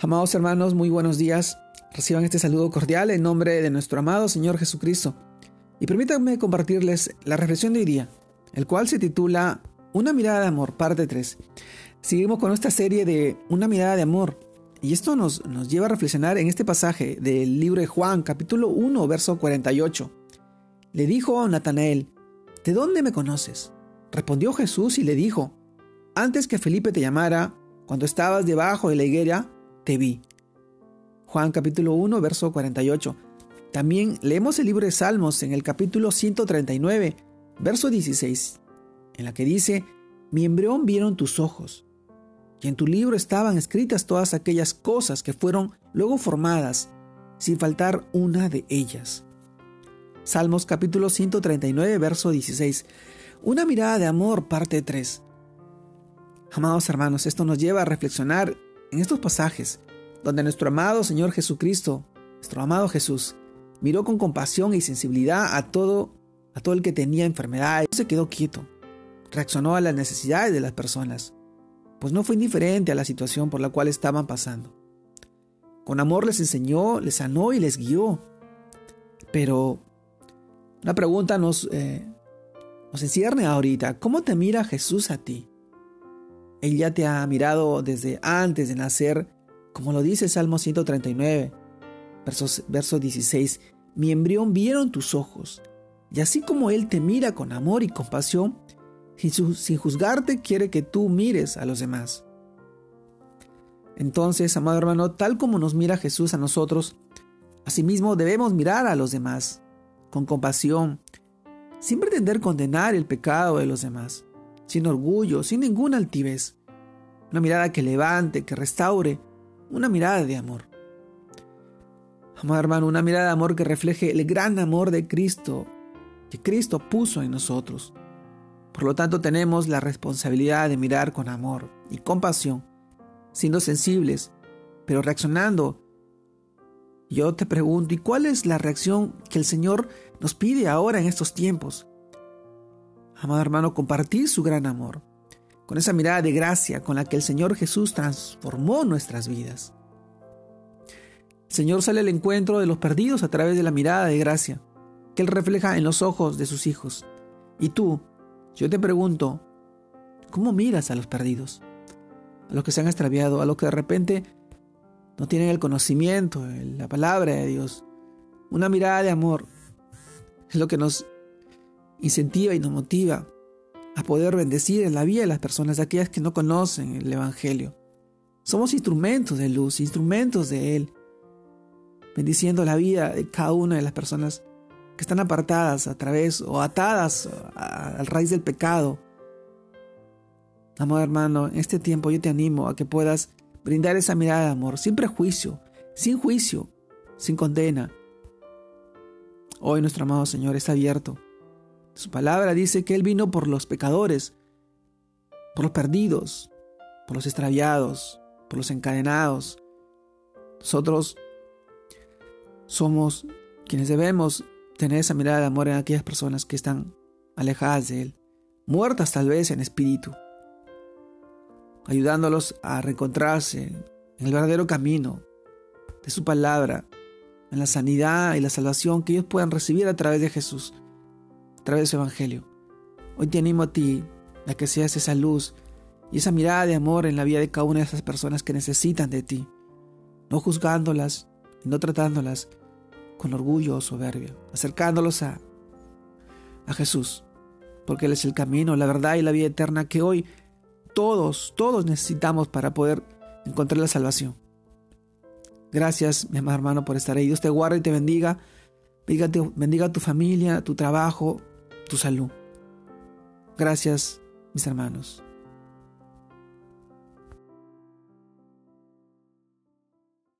Amados hermanos, muy buenos días. Reciban este saludo cordial en nombre de nuestro amado Señor Jesucristo. Y permítanme compartirles la reflexión de hoy día, el cual se titula Una mirada de amor, parte 3. Seguimos con esta serie de Una mirada de amor. Y esto nos, nos lleva a reflexionar en este pasaje del libro de Juan, capítulo 1, verso 48. Le dijo a Natanael, ¿de dónde me conoces? Respondió Jesús y le dijo, antes que Felipe te llamara, cuando estabas debajo de la higuera, te vi. Juan capítulo 1, verso 48. También leemos el libro de Salmos en el capítulo 139, verso 16, en la que dice, mi embrión vieron tus ojos, y en tu libro estaban escritas todas aquellas cosas que fueron luego formadas, sin faltar una de ellas. Salmos capítulo 139, verso 16. Una mirada de amor, parte 3. Amados hermanos, esto nos lleva a reflexionar en estos pasajes, donde nuestro amado Señor Jesucristo, nuestro amado Jesús, miró con compasión y sensibilidad a todo, a todo el que tenía enfermedad, se quedó quieto, reaccionó a las necesidades de las personas, pues no fue indiferente a la situación por la cual estaban pasando. Con amor les enseñó, les sanó y les guió. Pero una pregunta nos, eh, nos encierne ahorita. ¿Cómo te mira Jesús a ti? Él ya te ha mirado desde antes de nacer, como lo dice Salmo 139, verso 16. Mi embrión vieron tus ojos, y así como Él te mira con amor y compasión, sin juzgarte quiere que tú mires a los demás. Entonces, amado hermano, tal como nos mira Jesús a nosotros, asimismo debemos mirar a los demás, con compasión, sin pretender condenar el pecado de los demás sin orgullo, sin ninguna altivez. Una mirada que levante, que restaure, una mirada de amor. Amado hermano, una mirada de amor que refleje el gran amor de Cristo que Cristo puso en nosotros. Por lo tanto, tenemos la responsabilidad de mirar con amor y compasión, siendo sensibles, pero reaccionando. Yo te pregunto, ¿y cuál es la reacción que el Señor nos pide ahora en estos tiempos? Amado hermano, compartir su gran amor, con esa mirada de gracia con la que el Señor Jesús transformó nuestras vidas. El Señor sale al encuentro de los perdidos a través de la mirada de gracia que Él refleja en los ojos de sus hijos. Y tú, yo te pregunto, ¿cómo miras a los perdidos? A los que se han extraviado, a los que de repente no tienen el conocimiento, la palabra de Dios. Una mirada de amor es lo que nos incentiva y nos motiva a poder bendecir en la vida de las personas, aquellas que no conocen el Evangelio. Somos instrumentos de luz, instrumentos de Él, bendiciendo la vida de cada una de las personas que están apartadas a través o atadas al raíz del pecado. Amado hermano, en este tiempo yo te animo a que puedas brindar esa mirada de amor, sin prejuicio, sin juicio, sin condena. Hoy nuestro amado Señor está abierto su palabra dice que Él vino por los pecadores, por los perdidos, por los extraviados, por los encadenados. Nosotros somos quienes debemos tener esa mirada de amor en aquellas personas que están alejadas de Él, muertas tal vez en espíritu, ayudándolos a reencontrarse en el verdadero camino de su palabra, en la sanidad y la salvación que ellos puedan recibir a través de Jesús través de su Evangelio. Hoy te animo a ti a que seas esa luz y esa mirada de amor en la vida de cada una de esas personas que necesitan de ti, no juzgándolas y no tratándolas con orgullo o soberbia, acercándolos a, a Jesús, porque Él es el camino, la verdad y la vida eterna que hoy todos, todos necesitamos para poder encontrar la salvación. Gracias, mi amado hermano, por estar ahí. Dios te guarde y te bendiga. Bendiga, bendiga a tu familia, tu trabajo, tu salud. Gracias, mis hermanos.